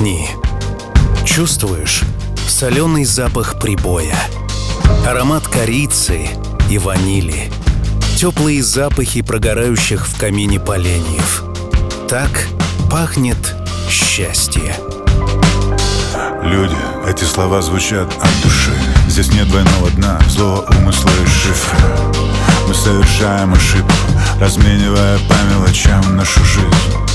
Вдохни. Чувствуешь соленый запах прибоя, аромат корицы и ванили, теплые запахи прогорающих в камине поленьев. Так пахнет счастье. Люди, эти слова звучат от души Здесь нет двойного дна, злого умысла и шифра Мы совершаем ошибку, разменивая по мелочам нашу жизнь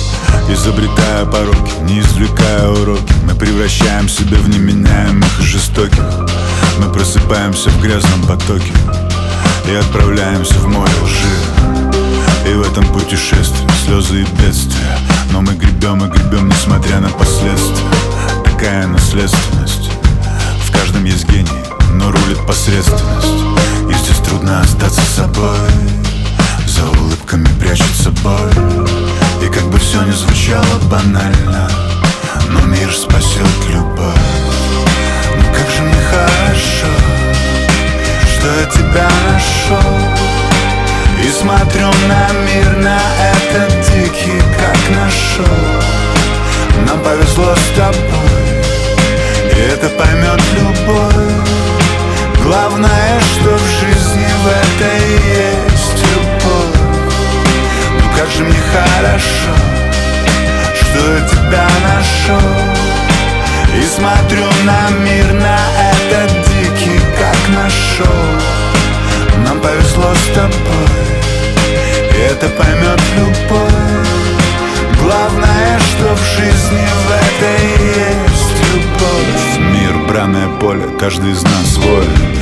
Изобретая пороки, не извлекая уроки. Мы превращаем себя в неменяемых и жестоких Мы просыпаемся в грязном потоке И отправляемся в море лжи. И в этом путешествии слезы и бедствия. Но мы гребем и гребем, несмотря на последствия. Такая наследственность. В каждом есть гений, но рулит посредственность. И здесь трудно остаться собой. За улыбками прячется боль И как бы все не звучало банально Но мир спасет любовь. Ну как же мне хорошо Что я тебя нашел И смотрю на мир, на этот дикий, как нашел Нам повезло с тобой И это поймет любовь. Главное, что в жизни в этой есть как же мне хорошо Что я тебя нашел. И смотрю на мир, на этот дикий, как нашел. Нам повезло с тобой И это поймет любовь Главное, что в жизни в этой есть любовь. Мир, бранное поле, каждый из нас воин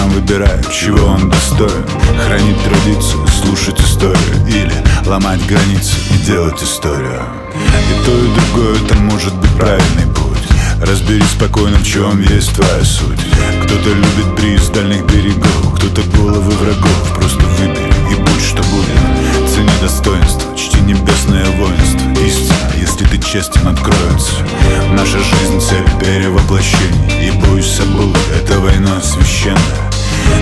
сам выбирает, чего он достоин. Хранить традицию, слушать историю Или ломать границы и делать историю. И то, и другое, это может быть правильный путь. Разберись спокойно, в чем есть твоя суть. Кто-то любит бриз дальних берегов Кто-то головы врагов. Просто выбери и будь что будет. Цени достоинство, чти небесное воинство. Истина, если ты честен, откроется. Наша жизнь цель перевоплощения. И с собой, это война священная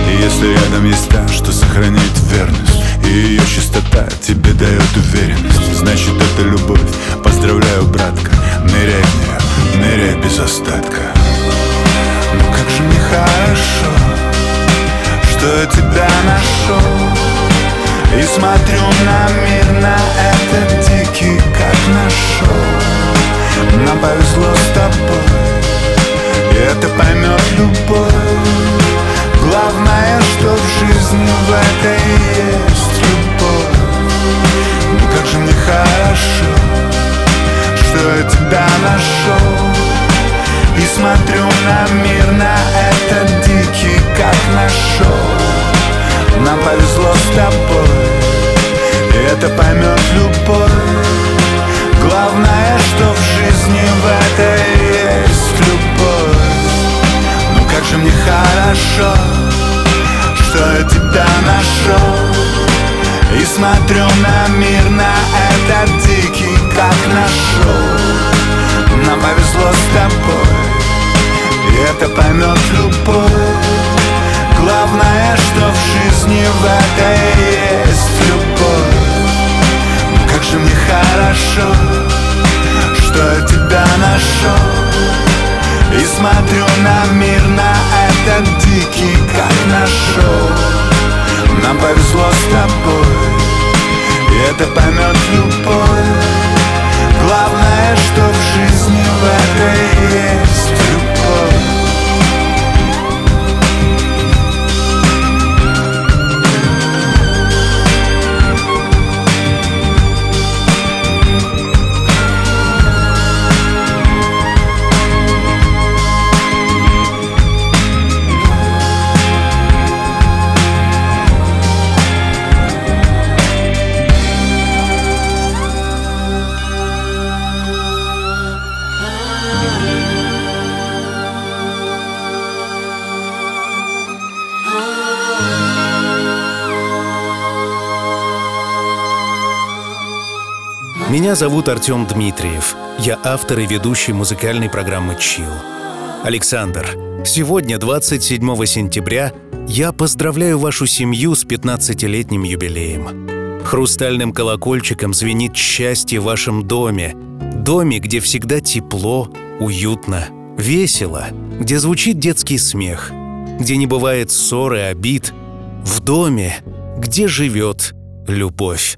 и если рядом есть та, что сохраняет верность И ее чистота тебе дает уверенность Значит это любовь, поздравляю, братка Ныряй в нее, ныряй без остатка. Ну как же мне хорошо Что я тебя нашел И смотрю на мир, на этот дикий, как нашел Нам повезло с тобой И это поймет любовь Главное, что в жизни в этой есть любовь. Ну как же мне хорошо, что я тебя нашел. И смотрю на мир, на этот дикий, как нашел. Нам повезло с тобой, и это поймет любовь. Главное, что в жизни в этой есть любовь. Ну как же мне хорошо что я тебя нашел. И смотрю на мир, на этот дикий, как нашел. Нам повезло с тобой И это поймет любовь Главное, что в жизни в этой есть любовь. Как же мне хорошо Что я тебя нашел. И смотрю на мир, на этот дикий, как нашел. Нам повезло с тобой. И это поймет любовь Главное, что в жизни в этой есть Меня зовут Артем Дмитриев. Я автор и ведущий музыкальной программы «Чил». Александр, сегодня, 27 сентября, я поздравляю вашу семью с 15-летним юбилеем. Хрустальным колокольчиком звенит счастье в вашем доме. доме, где всегда тепло, уютно, весело, где звучит детский смех, где не бывает ссоры, обид, в доме, где живет любовь.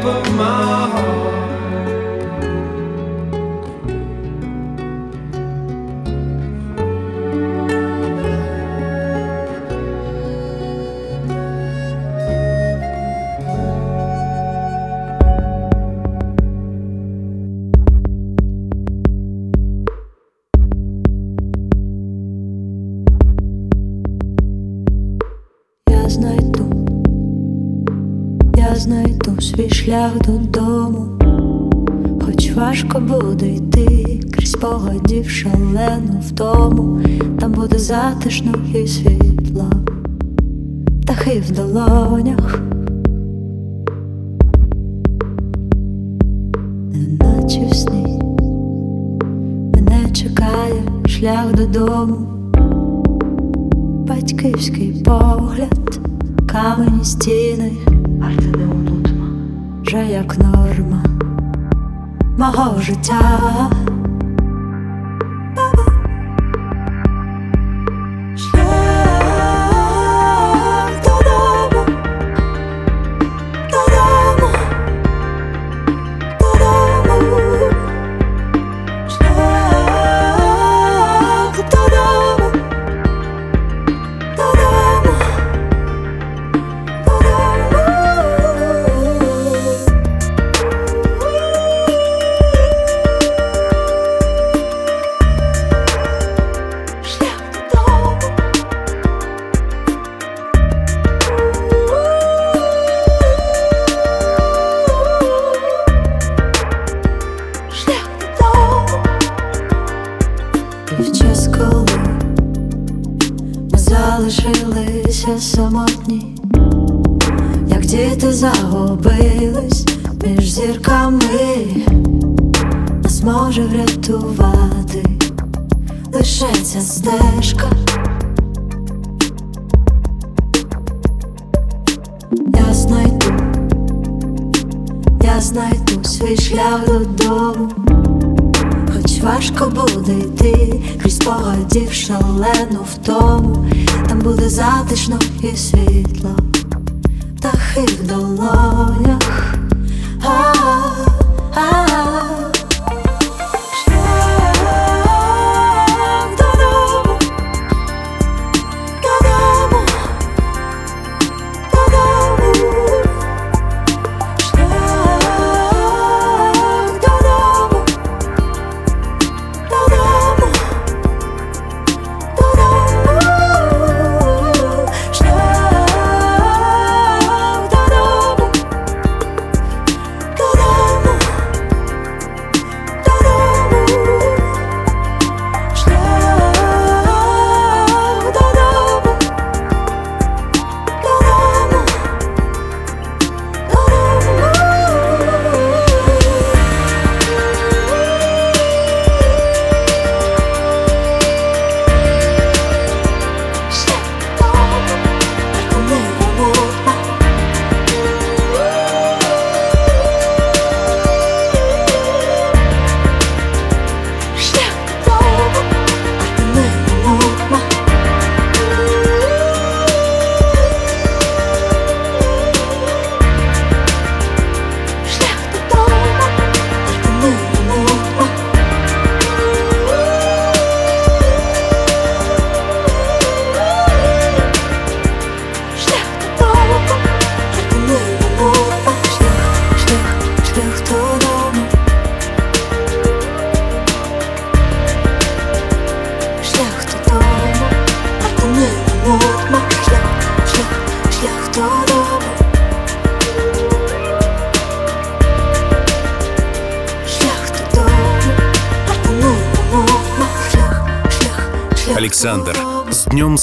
shape of my heart. Шалену втому, там буде затишно і світло, птахи в долонях, неначе в сні. Мене чекає шлях додому. Батьківський погляд, камені стіни, вже як норма. Мого життя. Самотні, як діти загубились між зірками, нас може врятувати лише ця стежка. Я знайду, я знайду свій шлях додому. Хоч важко буде йти крізь спогадів шалену втому, там буде затишно і світло, птахи в долонях. А-а-а. Шлях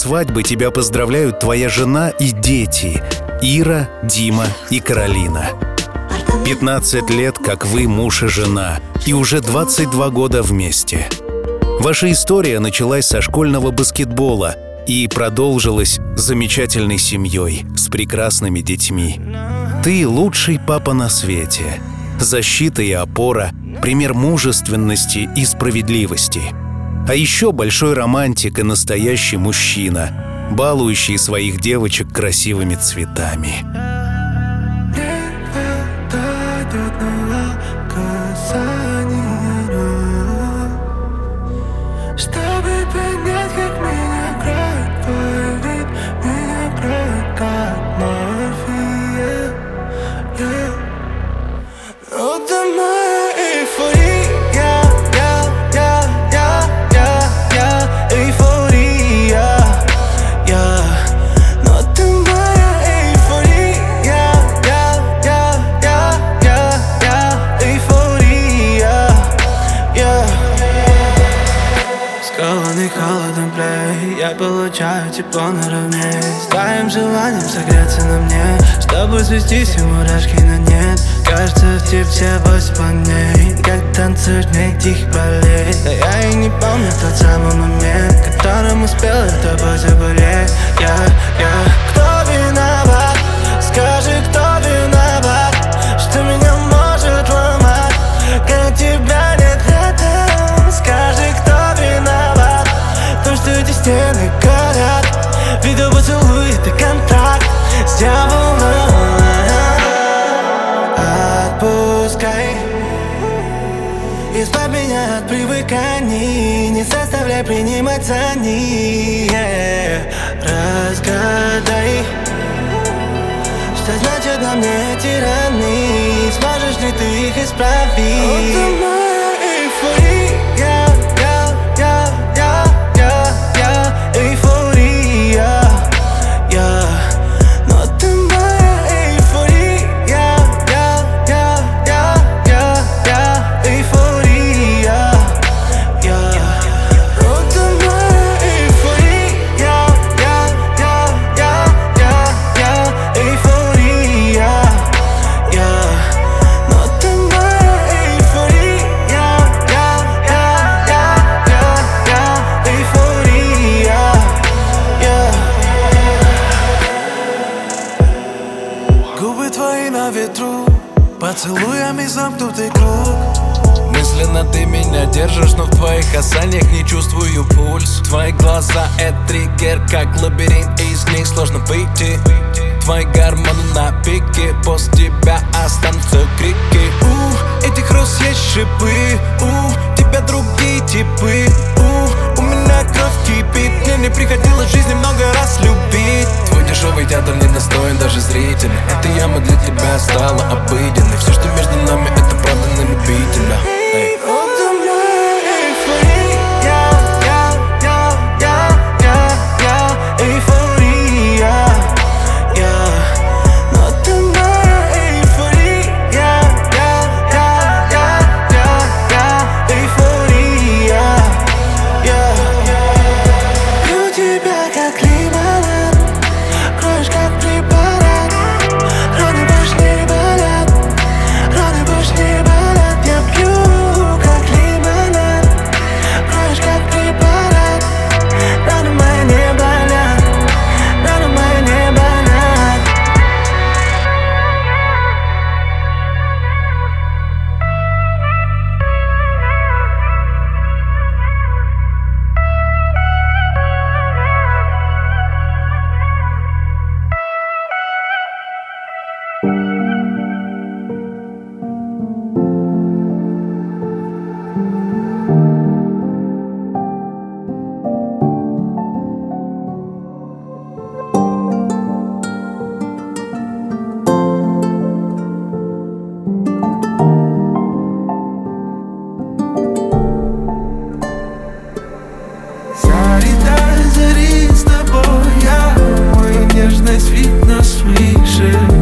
свадьбы тебя поздравляют твоя жена и дети Ира, Дима и Каролина. 15 лет, как вы муж и жена, и уже 22 года вместе. Ваша история началась со школьного баскетбола и продолжилась замечательной семьей с прекрасными детьми. Ты лучший папа на свете. Защита и опора, пример мужественности и справедливости. А еще большой романтик и настоящий мужчина, балующий своих девочек красивыми цветами. Получаю тепло наравне С твоим желанием согреться на мне. Чтобы свестись и мурашки на нет. Кажется, в тебе все восемь планет. Как танцуешь мне тихо болеть Да я и не помню тот самый момент Которым успел я тобой заболеть. Я, я Не заставляй принимать за них Разгадай Что значит на мне эти Сможешь ли ты их исправить? Поцелуями замкнутый круг. Мысленно ты меня держишь, но в твоих касаниях не чувствую пульс. Твои глаза — это триггер, как лабиринт, из них сложно выйти. Твои гормоны на пике, после тебя останутся крики. У, этих роз есть шипы, у, тебя другие типы. У, у меня кипит, мне не приходилось в жизни много раз любить. Дешевый театр не достоин даже зрителя. Эта яма для тебя стала обыденной. Все, что между нами, это правда на любителя Эй. Пусть любви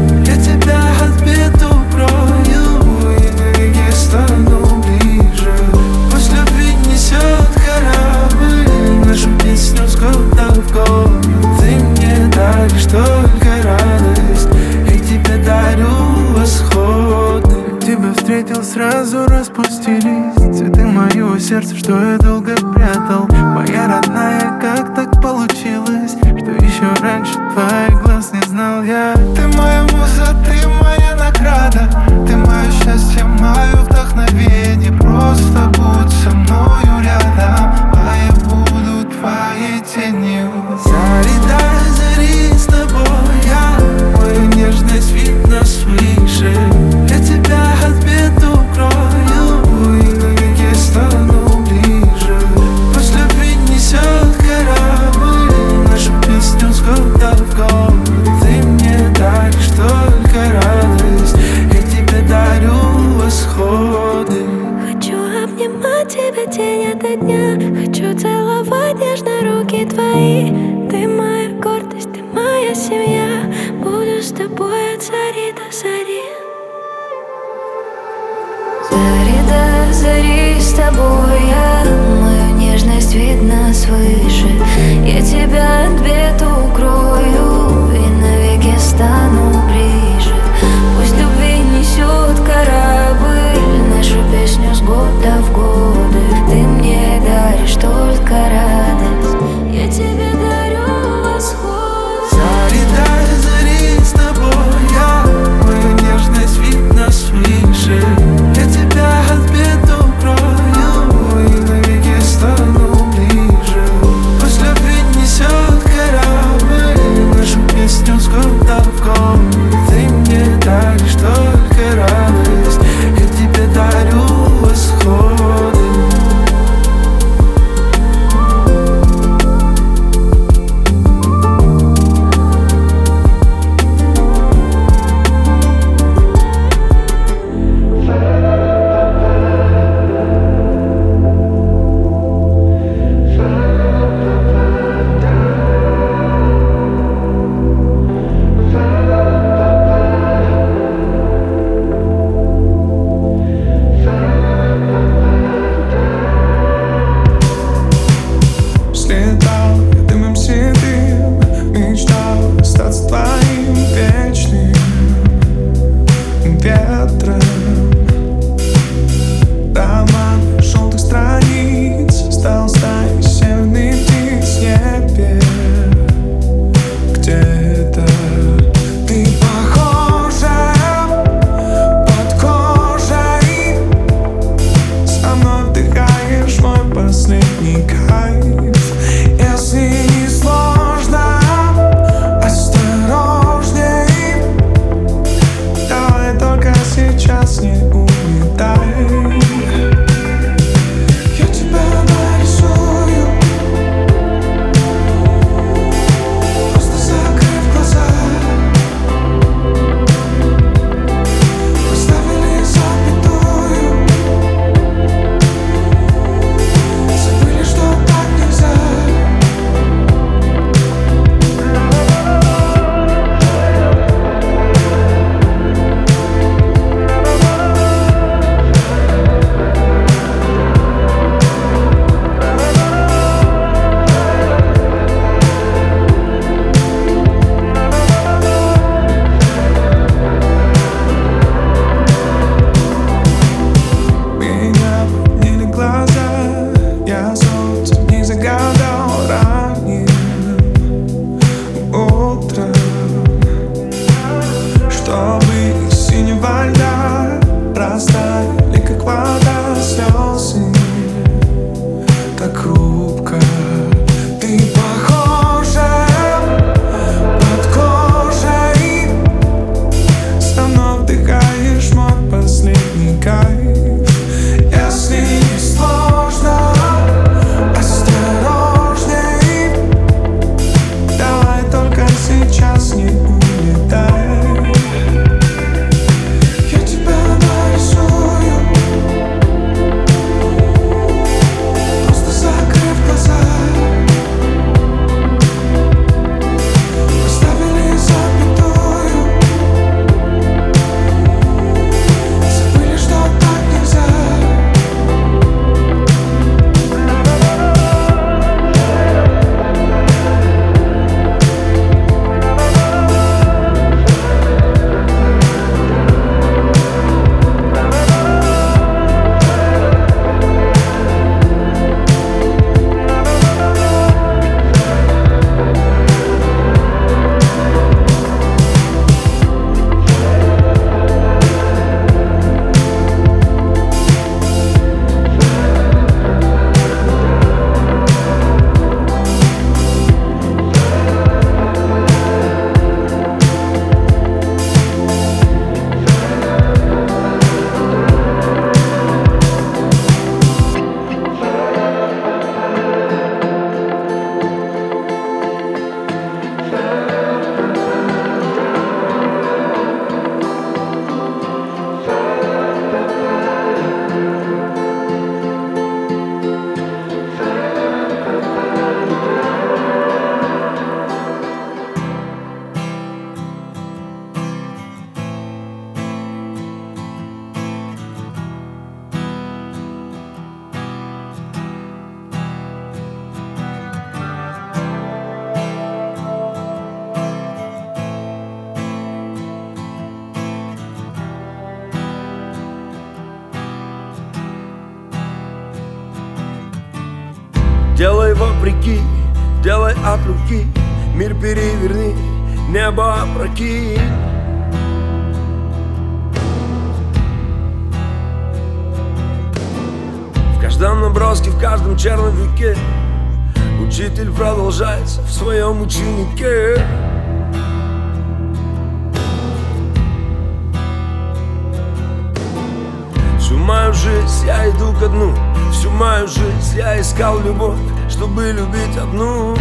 Чтобы любить одну.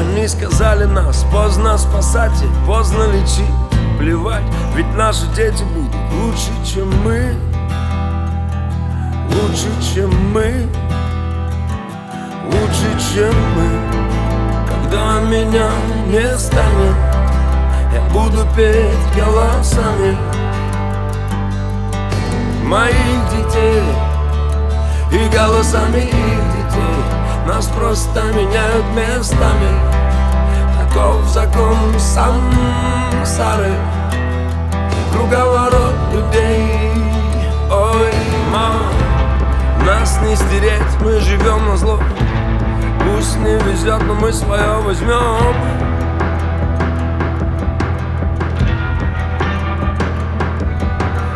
Они сказали нас поздно спасать и поздно лечить. Плевать, ведь наши дети будут лучше, чем мы. Лучше, чем мы. Лучше, чем мы. Когда меня не станет Я буду петь голосами Моих детей. И голосами их детей. Нас просто меняют местами. Таков закон сансары Круговорот людей. Ой, мама Нас не стереть, мы живем на зло. Пусть не везет, но мы свое возьмем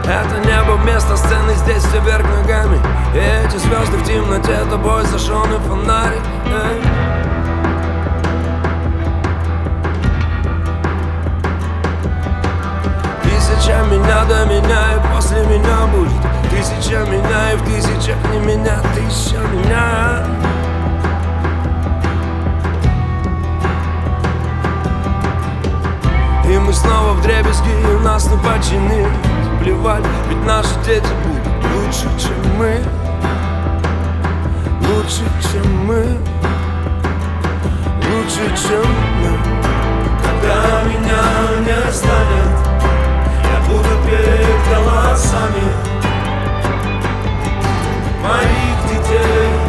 Это небо вместо сцены, здесь все вверх ногами. И эти звезды в темноте, тобой зажженный фонарик Эй. Тысяча меня до меня и после меня будет. Тысяча меня и в тысячах не меня Тысяча меня. И мы снова в дребезги, и нас не починить Плевать, ведь наши дети будут лучше, чем мы. Лучше, чем мы. Лучше, чем мы. Когда меня не станет Я буду петь голосами Моих детей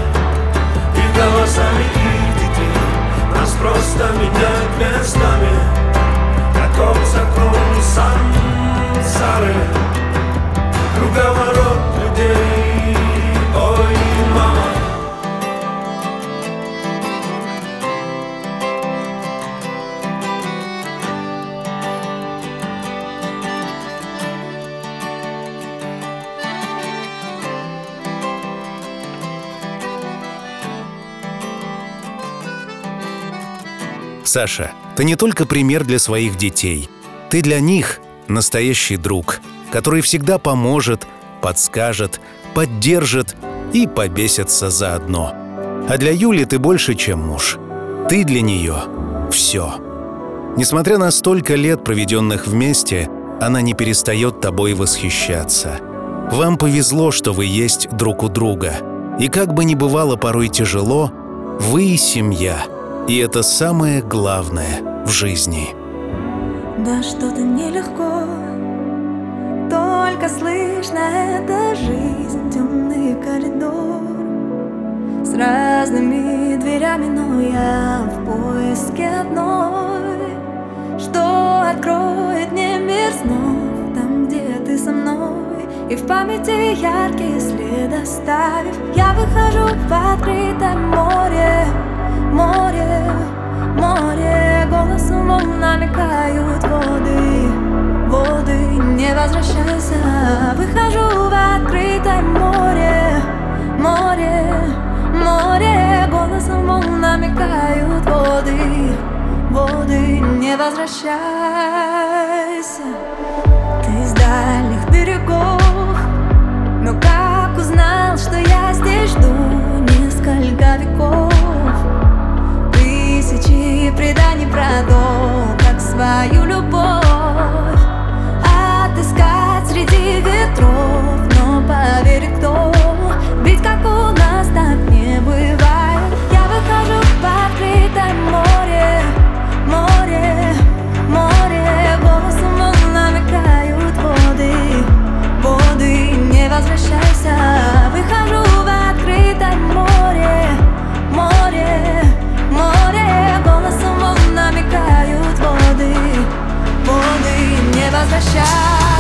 Саша, ты не только пример для своих детей. Ты для них настоящий друг, который всегда поможет, подскажет, поддержит и побесится заодно. А для Юли ты больше, чем муж. Ты для нее все. Несмотря на столько лет, проведенных вместе, она не перестает тобой восхищаться. Вам повезло, что вы есть друг у друга. И как бы ни бывало порой тяжело, вы — семья. И это самое главное в жизни. Да что-то нелегко Только слышно это жизнь Темный коридор. С разными дверями Но я в поиске одной. Что откроет мне мир снов Там, где ты со мной. И в памяти яркие следы оставив Я выхожу в открытое море Море, море Голосом волн намекают воды. Воды, не возвращайся. Выхожу в открытое море Море, море. Голосом волн намекают воды. Воды, не возвращайся. Ты из дальних берегов Но как узнал, что я здесь жду Несколько веков Тысячи преданий про то, как свою любовь Отыскать среди ветров. Но поверь, кто? Ведь как у нас так не бывает. Я выхожу в открытое море Море, море. Голосом волн намекают воды Воды, не возвращайся. Выхожу elas deixaram.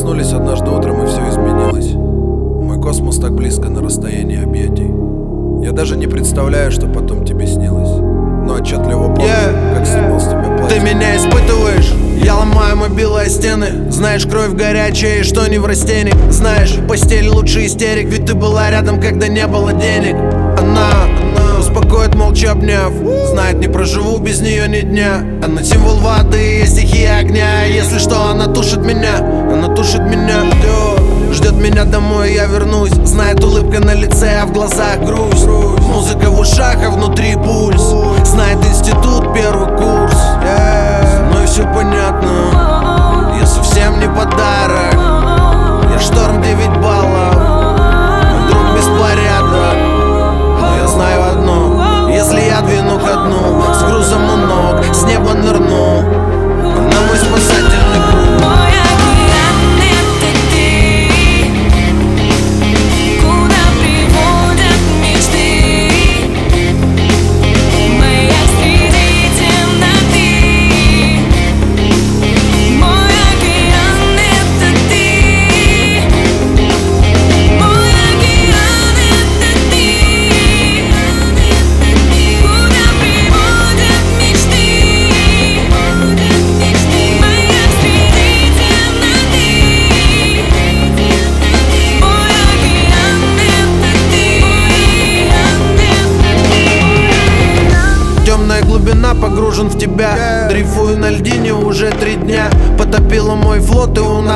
Проснулись однажды утром, и все изменилось. Мой космос так близко на расстоянии объятий. Я даже не представляю, что потом тебе снилось. Но отчетливо помню, Yeah. как снимал с тебя платье. Ты меня испытываешь, я ломаю мобилы о стены Знаешь, кровь горячая и что не в растении Знаешь, постель лучше истерик Ведь ты была рядом, когда не было денег она успокоит, молча обняв. Знает, не проживу без нее ни дня. Она символ воды, стихия огня. Если что, она тушит меня, она тушит меня. Ждет, меня домой, я вернусь. Знает улыбка на лице, а в глазах грусть. Музыка в ушах, а внутри пульс. Знает институт, первый курс. Со мной все понятно. Я совсем не подарок. Я шторм 9 баллов я двину ко дну С грузом у ног С неба нырну. Она мой спасательный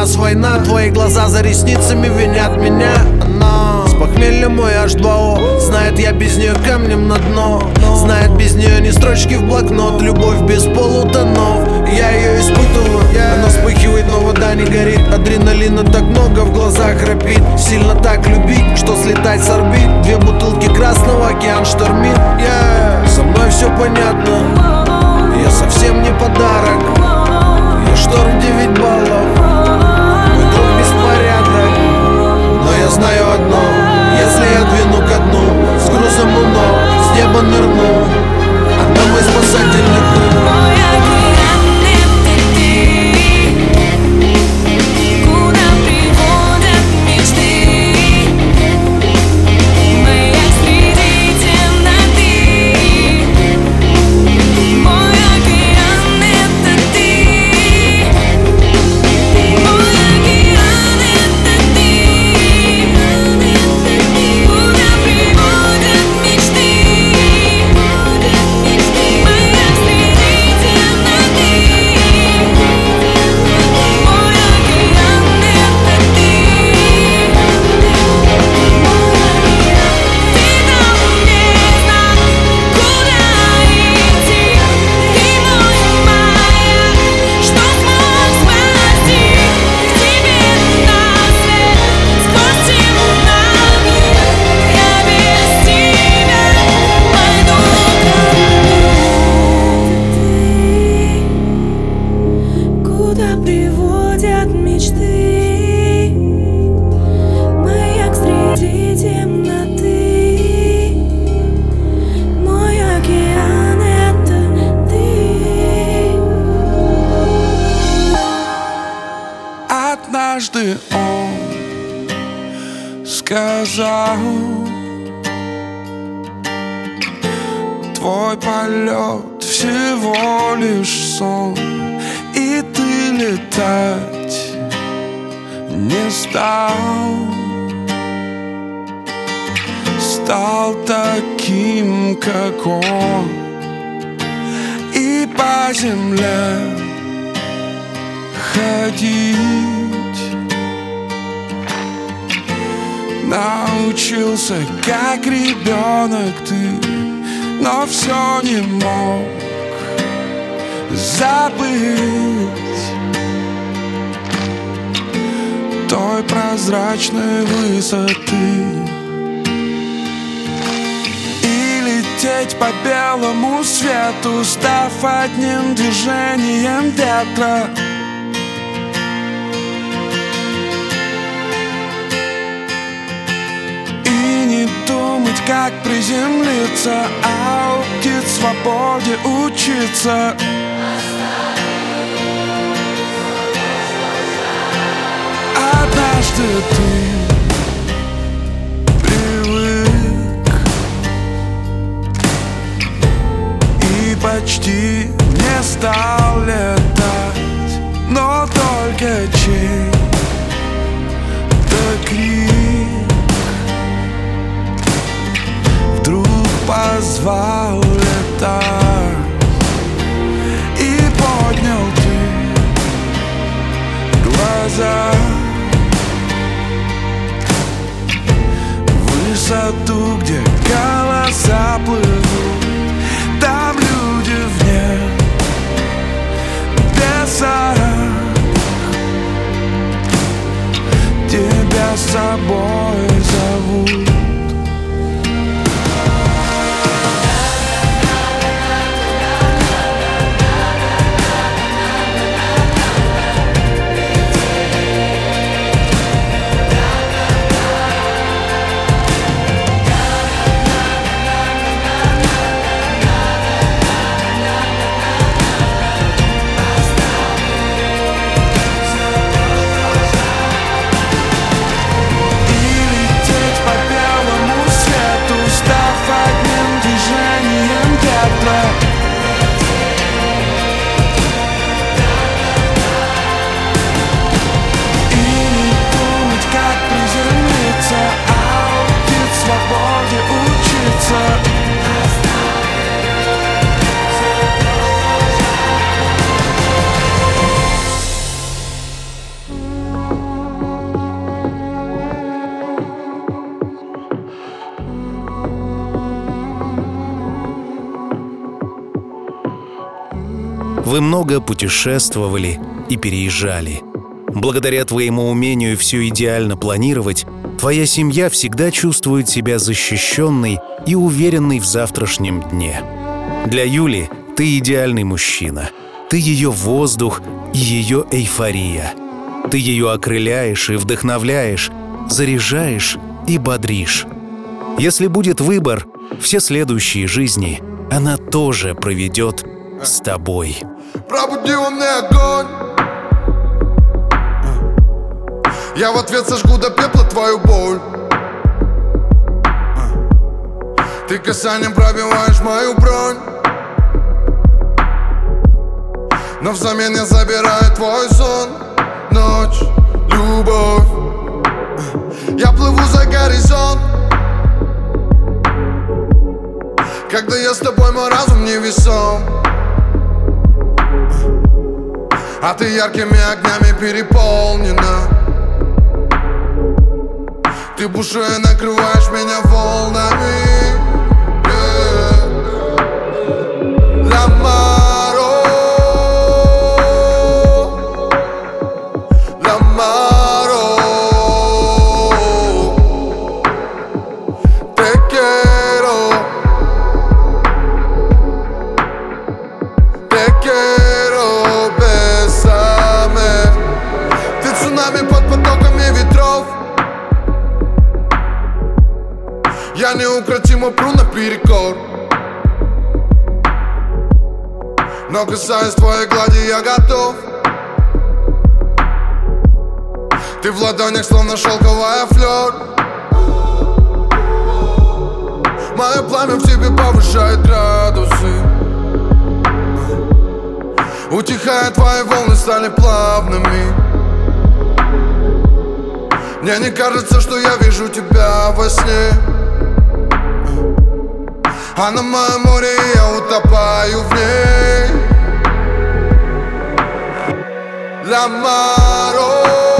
нас война Твои глаза за ресницами винят меня. Она с похмелья мой H2O Знает я без нее камнем на дно. Знает без нее ни строчки в блокнот Любовь без полутонов. Я ее испытываю Она вспыхивает, но вода не горит. Адреналина так много в глазах храпит Сильно так любить, что слетать с орбит. Две бутылки красного, океан штормит. Я Со мной все понятно. Я совсем не подарок. Я шторм 9 баллов знаю одно. Если я двину ко дну С грузом у ног С неба нырну. Она мой спасательный круг не Вы много путешествовали и переезжали. Благодаря твоему умению все идеально планировать, твоя семья всегда чувствует себя защищенной и уверенной в завтрашнем дне. Для Юли ты идеальный мужчина. Ты ее воздух и ее эйфория. Ты ее окрыляешь и вдохновляешь, заряжаешь и бодришь. Если будет выбор, все следующие жизни она тоже проведет с тобой. Пробуди во огонь. Я в ответ сожгу до пепла твою боль. Ты касанием пробиваешь мою бронь. Но взамен я забираю твой сон. Ночь, любовь. Я плыву за горизонт. Когда я с тобой, мой разум не А ты яркими огнями переполнена. Ты бушуя накрываешь меня волнами Неукротимо пру наперекор Но касаясь твоей глади я готов. Ты в ладонях словно шелковая флер Мое пламя в тебе повышает градусы. Утихая, твои волны стали плавными. Мне не кажется, что я вижу тебя во сне А на моем море я утопаю в ней L'amaro L'amaro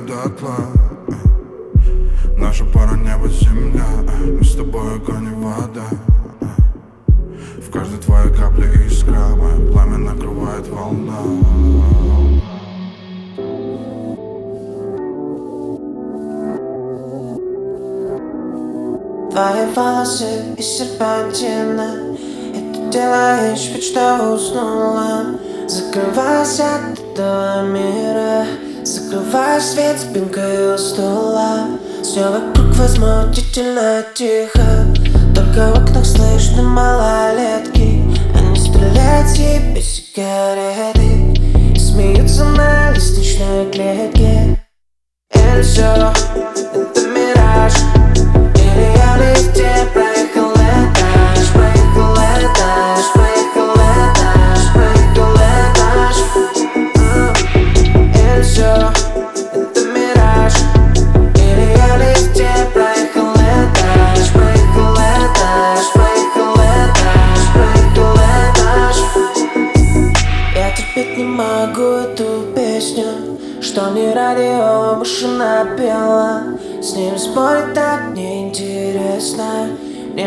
дотла Наша пара небо, земля Мы с тобой огонь и вода. В каждой твоей капле искра Мое пламя накрывает волна. Твои волосы из серпантина И ты делаешь вид, что уснула. Закрывайся от этого мира Закрывай свет спинкой у стула Все вокруг возмутительно тихо. Только в окнах слышны малолетки. Они стреляют себе сигареты. И смеются на лестничной клетке. И все, это мираж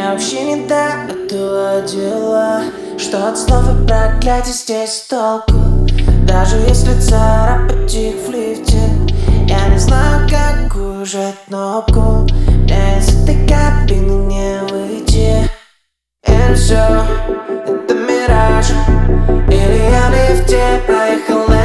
Мне вообще не до этого дела Что от слов и проклятий здесь толку. Даже если царапать их в лифте Я не знаю, как ужать кнопку Мне из этой кабины не выйти. И все, это мираж. Или я в лифте проехал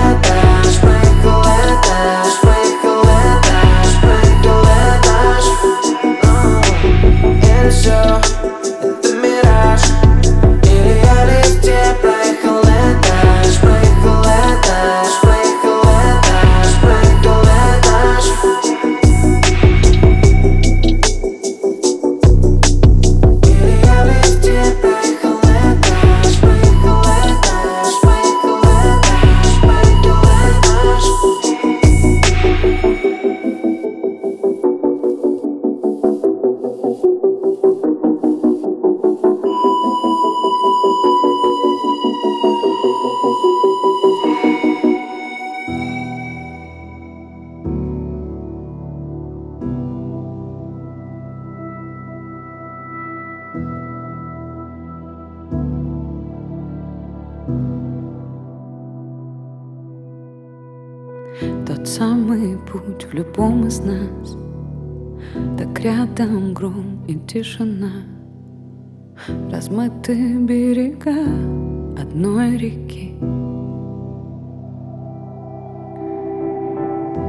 любом из нас. Так рядом гром и тишина. Размыты берега одной реки.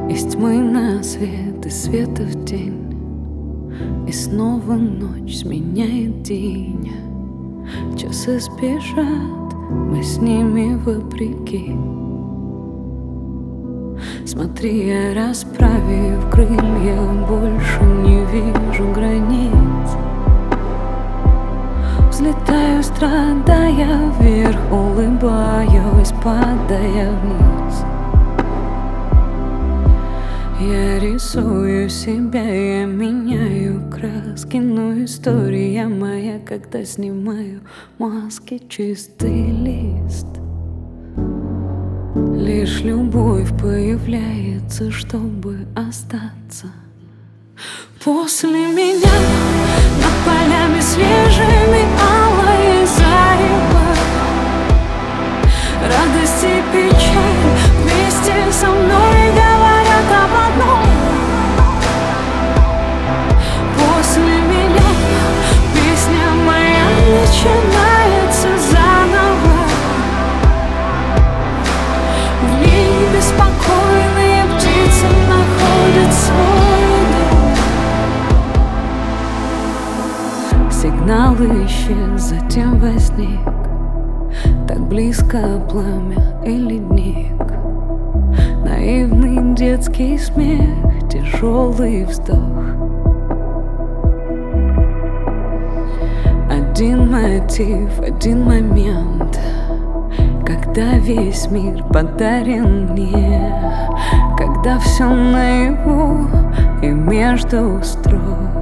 Из тьмы на свет, из света в тень И снова ночь сменяет день. Часы спешат, мы с ними вопреки Смотри, я расправив крылья, больше не вижу границ. Взлетаю, страдая вверх, улыбаюсь, падая вниз. Я рисую себя, я меняю краски, но история моя, когда снимаю маски, чистый Лишь любовь появляется, чтобы остаться. После меня над полями свежими алые зарева Радость и печаль вместе со мной Сигнал исчез, затем возник Так близко пламя и ледник Наивный детский смех, тяжелый вздох. Один мотив, один момент. Когда весь мир подарен мне. Когда все наяву и между строк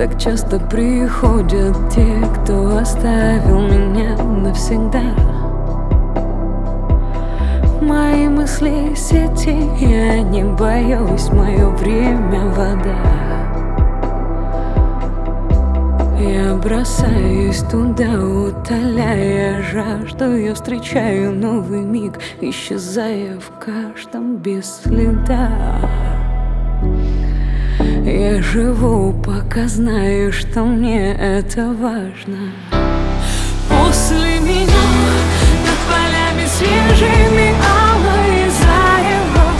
Так часто приходят те, кто оставил меня навсегда. Мои мысли сети Я не боюсь, мое время вода. Я бросаюсь туда, утоляя жажду Я встречаю новый миг, исчезая в каждом без следа Я живу, пока знаю, что мне это важно. После меня над полями свежими алые зарева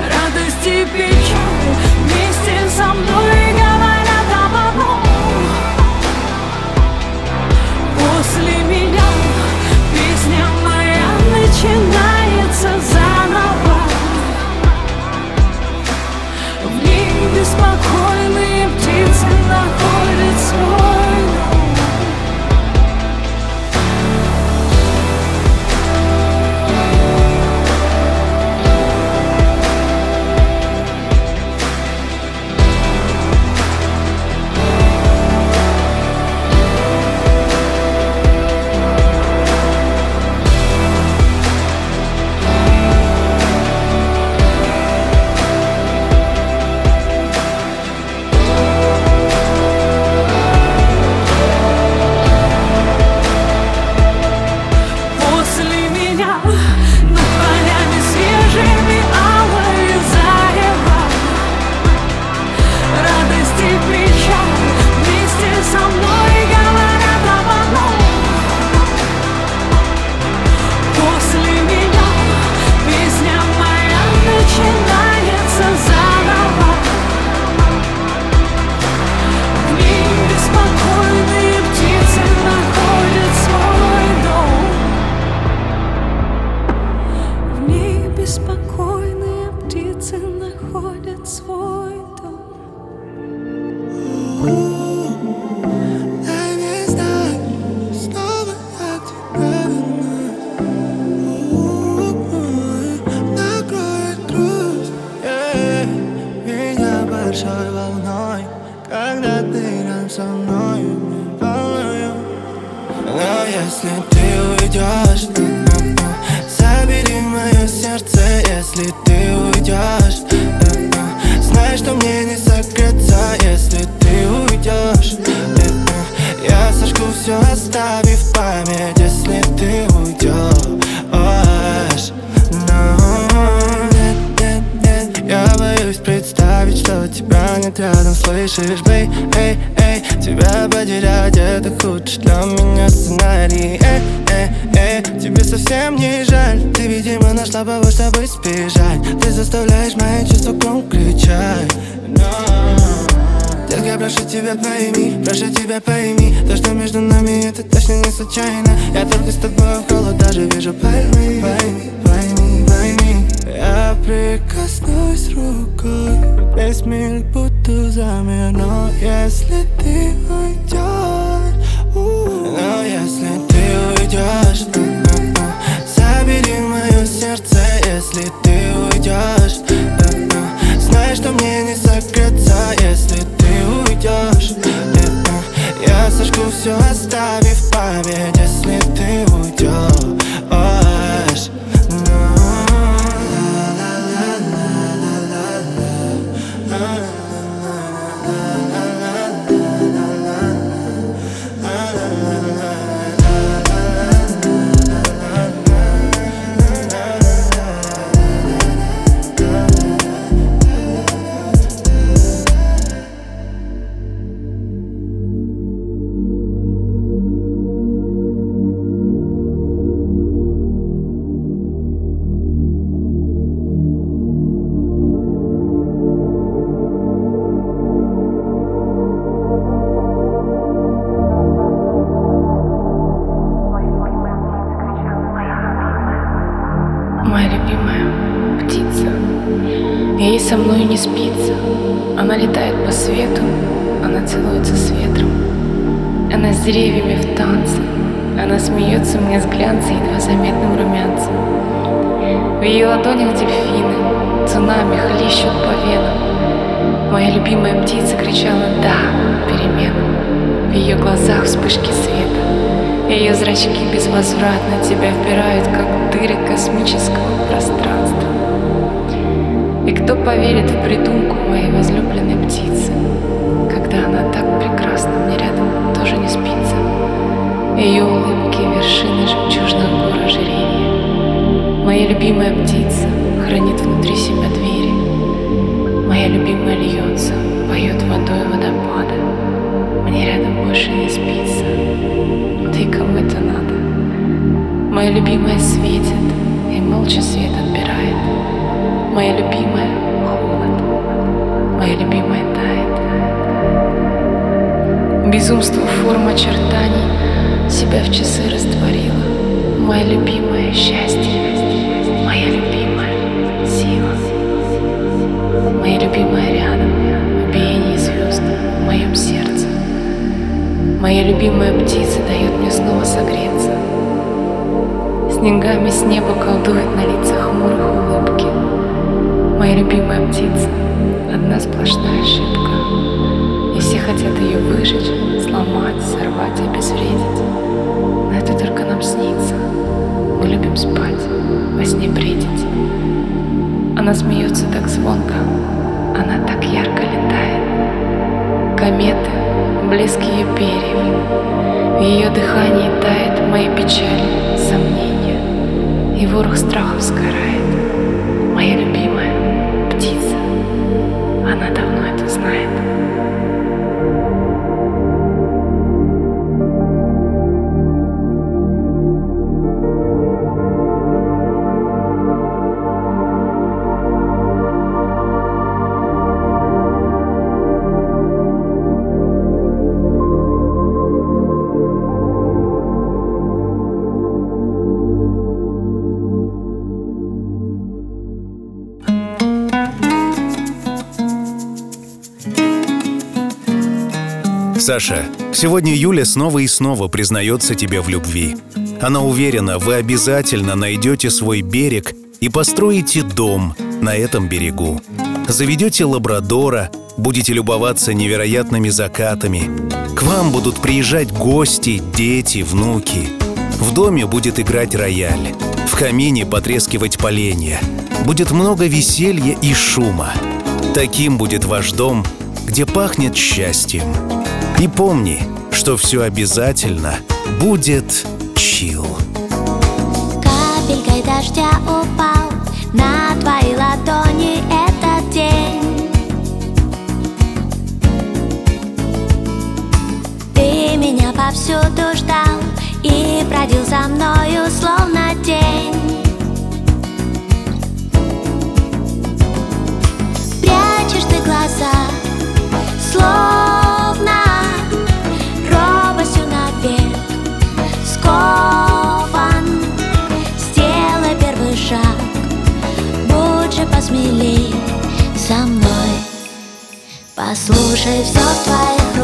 Радость и печаль вместе со мной говорят об одном. После меня песня моя начинается беспокойные птицы находят свой что тебя нет рядом Слышишь, бей, эй, эй. Тебя потерять, это худший для меня сценарий Эй, эй, эй Тебе совсем не жаль. Ты, видимо, нашла повод, чтобы сбежать. Ты заставляешь мои чувства громко кричать. Но Детка, прошу тебя пойми, прошу тебя пойми. То, что между нами, это точно не случайно. Я только с тобой в холод даже вижу. Пойми Пойми, пойми, пойми Я прикоснусь рукой. Весь мир будто замер Но если ты уйдешь Но если ты уйдешь Забери мое сердце, если ты уйдешь Знай, что мне не согреться, если ты уйдешь Я сожгу все, оставив память, если ты уйдешь деревьями в танце. Она смеется мне с глянца едва заметным румянцем. В ее ладонях дельфины, цунами хлещут по венам. Моя любимая птица кричала «Да!» переменам. В ее глазах вспышки света. Ее зрачки безвозвратно тебя впирают, как дыры космического пространства. И кто поверит в придумку моей возлюбленной птицы, когда она так прекрасна, мне рядом тоже не спится. Ее улыбки — вершины жемчужных гор ожерелья. Моя любимая птица хранит внутри себя двери. Моя любимая льется, поет водой водопада. Мне рядом больше не спится. Да и кому это надо? Моя любимая светит и молча свет отбирает. Моя любимая холод. Моя любимая. Безумство форм очертаний себя в часы растворила. Моя любимая счастье. Моя любимая сила. Моя любимая рядом, в биении звезд в моем сердце. Моя любимая птица дает мне снова согреться. Снегами с неба колдует на лицах хмурых улыбки. Моя любимая птица — одна сплошная ошибка. Хотят ее выжечь, сломать, сорвать, обезвредить. Но это только нам снится. Мы любим спать, во сне бредить. Она смеется так звонко, она так ярко летает. Кометы, блеск ее перьев, в ее дыхании тает мои печали, сомнения, и ворох страхов сгорает. Саша, сегодня Юля снова и снова признается тебе в любви. Она уверена, вы обязательно найдете свой берег и построите дом на этом берегу. Заведете лабрадора, будете любоваться невероятными закатами. К вам будут приезжать гости, дети, внуки. В доме будет играть рояль. В камине потрескивать поленья. Будет много веселья и шума. Таким будет ваш дом, где пахнет счастьем. И помни, что все обязательно будет чил. Капелькой дождя упал на твои ладони этот день. Ты меня повсюду ждал и бродил за мною словно тень. Прячешь ты глаза, Послушай, все в твоих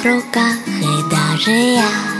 в руках, и даже я